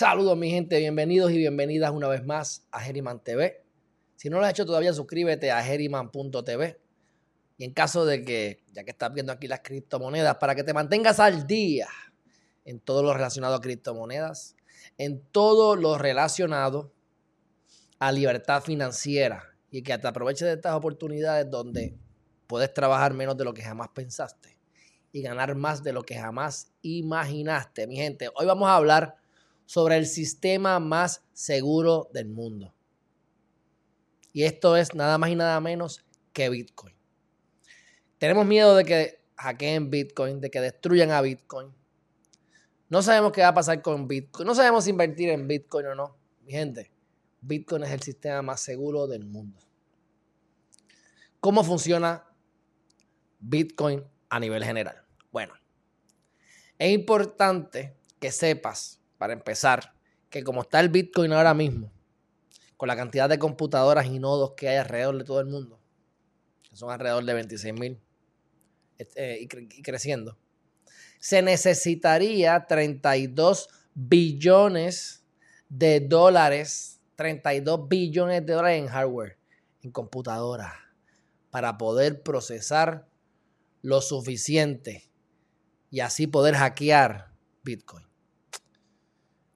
Saludos mi gente, bienvenidos y bienvenidas una vez más a Geriman TV. Si no lo has hecho todavía, suscríbete a geriman.tv. Y en caso de que, ya que estás viendo aquí las criptomonedas, para que te mantengas al día en todo lo relacionado a criptomonedas, en todo lo relacionado a libertad financiera y que te aproveches de estas oportunidades donde puedes trabajar menos de lo que jamás pensaste y ganar más de lo que jamás imaginaste. Mi gente, hoy vamos a hablar sobre el sistema más seguro del mundo. Y esto es nada más y nada menos que Bitcoin. Tenemos miedo de que hackeen Bitcoin, de que destruyan a Bitcoin. No sabemos qué va a pasar con Bitcoin. No sabemos invertir en Bitcoin o no. Mi gente, Bitcoin es el sistema más seguro del mundo. ¿Cómo funciona Bitcoin a nivel general? Bueno, es importante que sepas para empezar, que como está el Bitcoin ahora mismo, con la cantidad de computadoras y nodos que hay alrededor de todo el mundo, que son alrededor de 26 mil eh, y, y creciendo, se necesitaría 32 billones de dólares, 32 billones de dólares en hardware, en computadoras, para poder procesar lo suficiente y así poder hackear Bitcoin.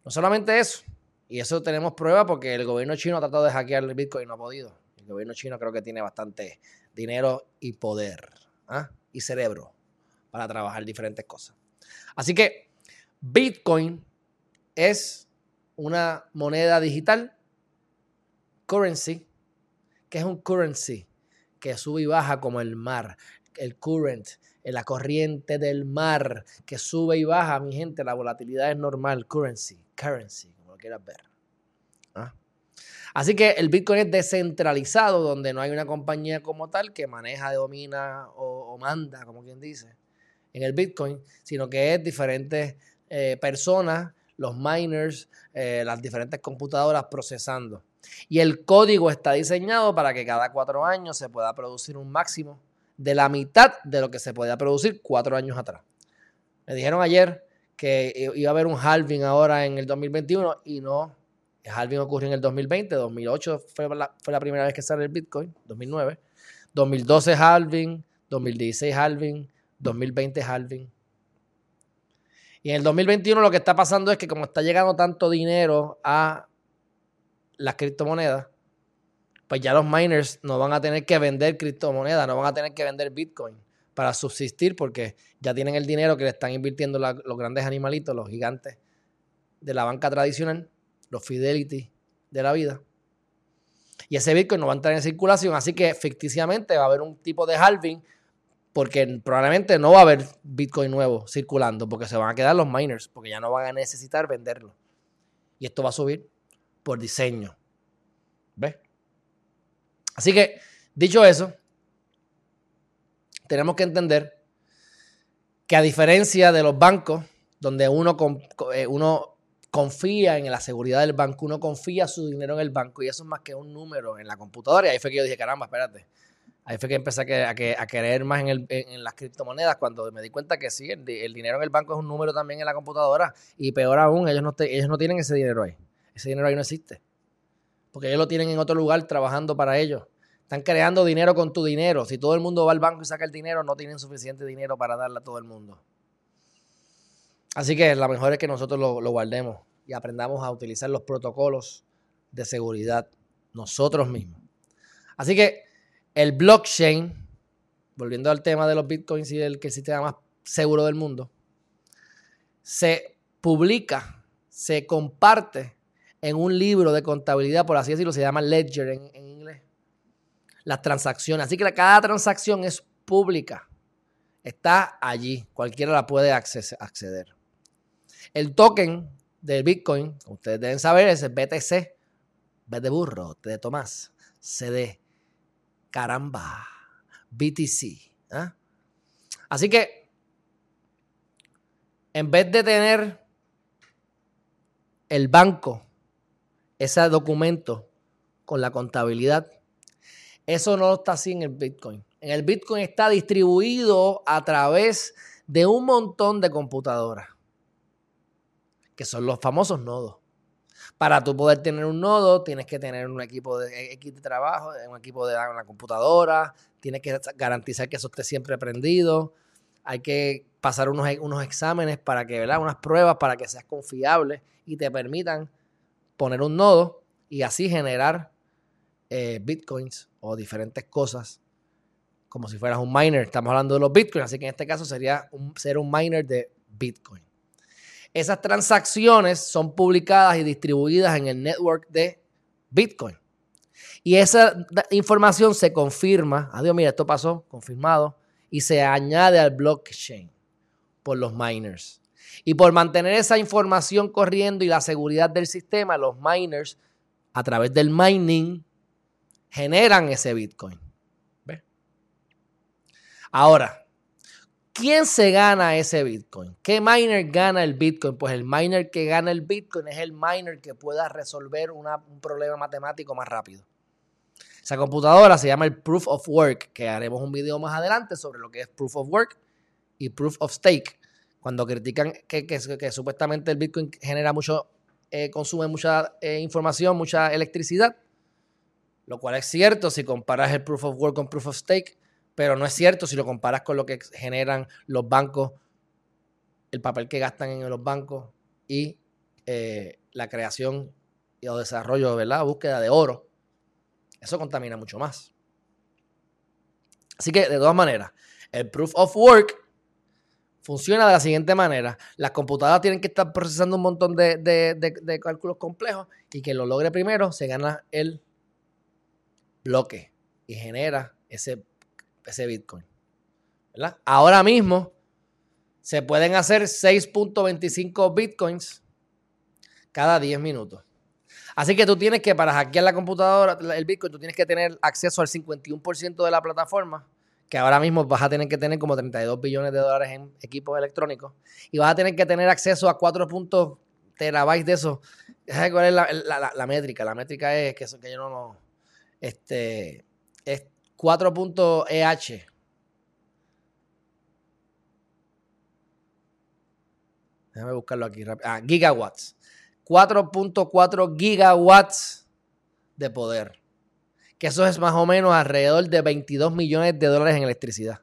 No solamente eso, y eso tenemos prueba porque el gobierno chino ha tratado de hackear el Bitcoin y no ha podido. El gobierno chino creo que tiene bastante dinero y poder ¿ah? y cerebro para trabajar diferentes cosas. Así que Bitcoin es una moneda digital, currency, que es un currency que sube y baja como el mar, el current, la corriente del mar que sube y baja, mi gente, la volatilidad es normal, currency currency, como lo quieras ver. ¿Ah? Así que el Bitcoin es descentralizado, donde no hay una compañía como tal que maneja, domina o, manda, como quien dice, en el Bitcoin, sino que es diferentes eh, personas, los miners, eh, las diferentes computadoras procesando. Y el código está diseñado para que cada cuatro años se pueda producir un máximo de la mitad de lo que se podía producir cuatro años atrás. Me dijeron ayer que iba a haber un halving ahora en el 2021 y no, el halving ocurrió en el 2020, 2008 fue la, fue la primera vez que sale el Bitcoin, 2009, 2012 halving, 2016 halving, 2020 halving. Y en el 2021 lo que está pasando es que como está llegando tanto dinero a las criptomonedas, pues ya los miners no van a tener que vender criptomonedas, no van a tener que vender Bitcoin para subsistir porque ya tienen el dinero que le están invirtiendo los grandes animalitos, los gigantes de la banca tradicional, los Fidelity de la vida. Y ese Bitcoin no va a entrar en circulación, así que ficticiamente va a haber un tipo de halving porque probablemente no va a haber Bitcoin nuevo circulando porque se van a quedar los miners, porque ya no van a necesitar venderlo. Y esto va a subir por diseño. ¿Ves? Así que, dicho eso, tenemos que entender que a diferencia de los bancos, donde uno, eh, uno confía en la seguridad del banco, uno confía su dinero en el banco y eso es más que un número en la computadora. Y ahí fue que yo dije, caramba, espérate. Ahí fue que empecé a, creer más en, las criptomonedas cuando me di cuenta que sí, el, dinero en el banco es un número también en la computadora. Y peor aún, ellos no, ellos no tienen ese dinero ahí. Ese dinero ahí no existe. Porque ellos lo tienen en otro lugar trabajando para ellos. Están creando dinero con tu dinero. Si todo el mundo va al banco y saca el dinero, no tienen suficiente dinero para darle a todo el mundo. Así que la mejor es que nosotros lo, guardemos y aprendamos a utilizar los protocolos de seguridad nosotros mismos. Así que el blockchain, volviendo al tema de los bitcoins y el que sistema más seguro del mundo, se publica, se comparte en un libro de contabilidad, por así decirlo, se llama Ledger en, las transacciones. Así que cada transacción es pública. Está allí. Cualquiera la puede acceder. El token del Bitcoin, ustedes deben saber, es BTC. B de burro, T de Tomás. CD. Caramba. BTC. ¿ah? Así que, en vez de tener el banco ese documento con la contabilidad, eso no está así en el Bitcoin. En el Bitcoin está distribuido a través de un montón de computadoras, que son los famosos nodos. Para tú poder tener un nodo, tienes que tener un equipo de de trabajo, un equipo de una computadora, tienes que garantizar que eso esté siempre prendido, hay que pasar unos, unos exámenes para que, ¿verdad? Unas pruebas para que seas confiable y te permitan poner un nodo y así generar eh, bitcoins o diferentes cosas como si fueras un miner. Estamos hablando de los bitcoins, así que en este caso sería ser un miner de bitcoin. Esas transacciones son publicadas y distribuidas en el network de bitcoin. Y esa información se confirma, adiós, mira, esto pasó, confirmado, y se añade al blockchain por los miners. Y por mantener esa información corriendo y la seguridad del sistema, los miners, a través del mining, generan ese Bitcoin. Ahora, ¿quién se gana ese Bitcoin? ¿Qué miner gana el Bitcoin? Pues el miner que gana el Bitcoin es el miner que pueda resolver un problema matemático más rápido. Esa computadora se llama el Proof of Work, que haremos un video más adelante sobre lo que es Proof of Work y Proof of Stake. Cuando critican que, que, supuestamente el Bitcoin genera mucho, eh, consume mucha eh, información, mucha electricidad, lo cual es cierto si comparas el Proof of Work con Proof of Stake, pero no es cierto si lo comparas con lo que generan los bancos, el papel que gastan en los bancos y eh, la creación y el desarrollo, ¿verdad? Búsqueda de oro. Eso contamina mucho más. Así que, de todas maneras, el proof of work funciona de la siguiente manera. Las computadoras tienen que estar procesando un montón de, cálculos complejos y quien lo logre primero se gana el bloque y genera ese, ese Bitcoin. Ahora mismo se pueden hacer 6.25 Bitcoins cada 10 minutos. Así que tú tienes que, para hackear la computadora, el Bitcoin, tú tienes que tener acceso al 51% de la plataforma, que ahora mismo vas a tener que tener como 32 billones de dólares en equipos electrónicos, y vas a tener que tener acceso a 4 terabytes de eso. ¿Sabes cuál es la, métrica? La métrica es que, que yo no, no este, es 4.EH. Déjame buscarlo aquí rápido. Ah, gigawatts. 4.4 gigawatts de poder. Que eso es más o menos alrededor de 22 millones de dólares en electricidad.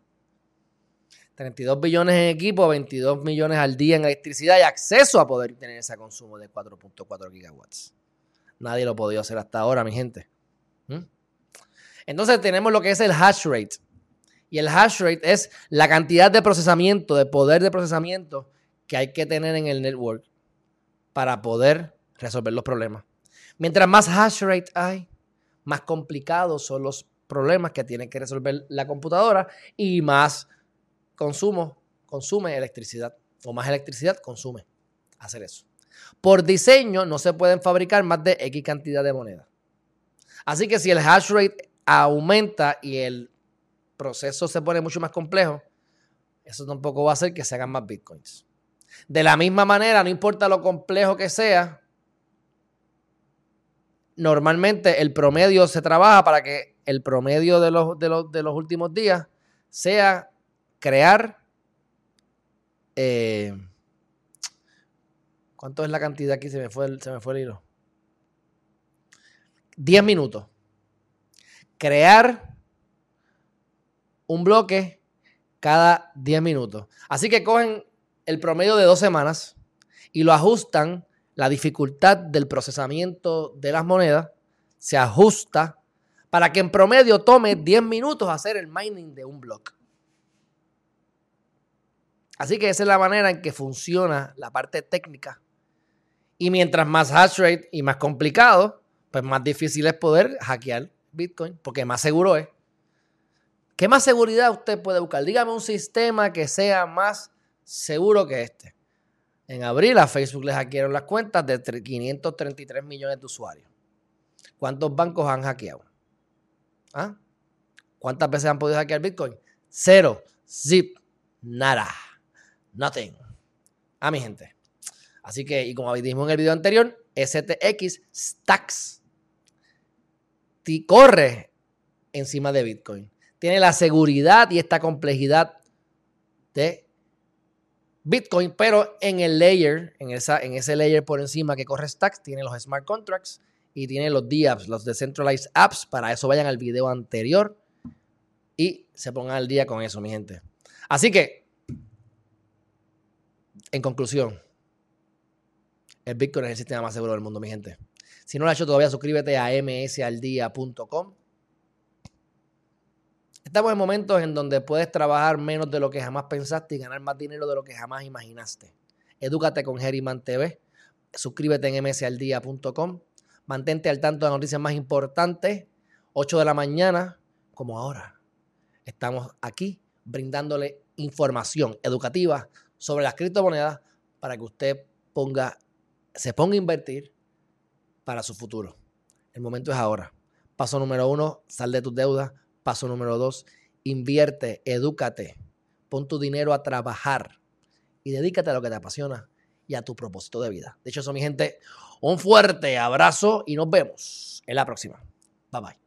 32 billones en equipo, 22 millones al día en electricidad y acceso a poder tener ese consumo de 4.4 gigawatts. Nadie lo podido hacer hasta ahora, mi gente. ¿Mm? Entonces tenemos lo que es el hash rate. Y el hash rate es la cantidad de procesamiento, de poder de procesamiento que hay que tener en el network para poder resolver los problemas. Mientras más hash rate hay, más complicados son los problemas que tiene que resolver la computadora y más consumo consume electricidad o más electricidad consume hacer eso. Por diseño no se pueden fabricar más de X cantidad de moneda. Así que si el hash rate aumenta y el proceso se pone mucho más complejo, eso tampoco va a hacer que se hagan más bitcoins. De la misma manera, no importa lo complejo que sea, normalmente el promedio se trabaja para que el promedio de los, de los, últimos días sea crear... Eh, ¿Cuánto es la cantidad aquí? Se me fue se me fue el hilo. 10 minutos. Crear un bloque cada 10 minutos. Así que cogen el promedio de dos semanas y lo ajustan, la dificultad del procesamiento de las monedas se ajusta para que en promedio tome 10 minutos hacer el mining de un bloque. Así que esa es la manera en que funciona la parte técnica. Y mientras más hash rate y más complicado, pues más difícil es poder hackear Bitcoin, porque más seguro es. ¿Qué más seguridad usted puede buscar? Dígame un sistema que sea más seguro que este. En abril a Facebook les hackearon las cuentas de 533 millones de usuarios. ¿Cuántos bancos han hackeado? ¿Ah? ¿Cuántas veces han podido hackear Bitcoin? Cero. Zip. Nada. Nothing. Ah, mi gente. Así que, y como dijimos en el video anterior, STX Stacks corre encima de Bitcoin. Tiene la seguridad y esta complejidad de Bitcoin, pero en el layer, en, esa, en ese layer por encima que corre Stacks, tiene los smart contracts y tiene los DApps, los decentralized apps. Para eso vayan al video anterior y se pongan al día con eso, mi gente. Así que, en conclusión, el Bitcoin es el sistema más seguro del mundo, mi gente. Si no lo has hecho todavía, suscríbete a msaldía.com. Estamos en momentos en donde puedes trabajar menos de lo que jamás pensaste y ganar más dinero de lo que jamás imaginaste. Edúcate con Geriman TV. Suscríbete en msaldía.com. Mantente al tanto de las noticias más importantes. 8 de la mañana, como ahora. Estamos aquí brindándole información educativa sobre las criptomonedas para que usted ponga, se ponga a invertir para su futuro. El momento es ahora. Paso número uno, sal de tus deudas. Paso número dos, invierte, edúcate, pon tu dinero a trabajar y dedícate a lo que te apasiona y a tu propósito de vida. De hecho, eso, mi gente, un fuerte abrazo y nos vemos en la próxima. Bye bye.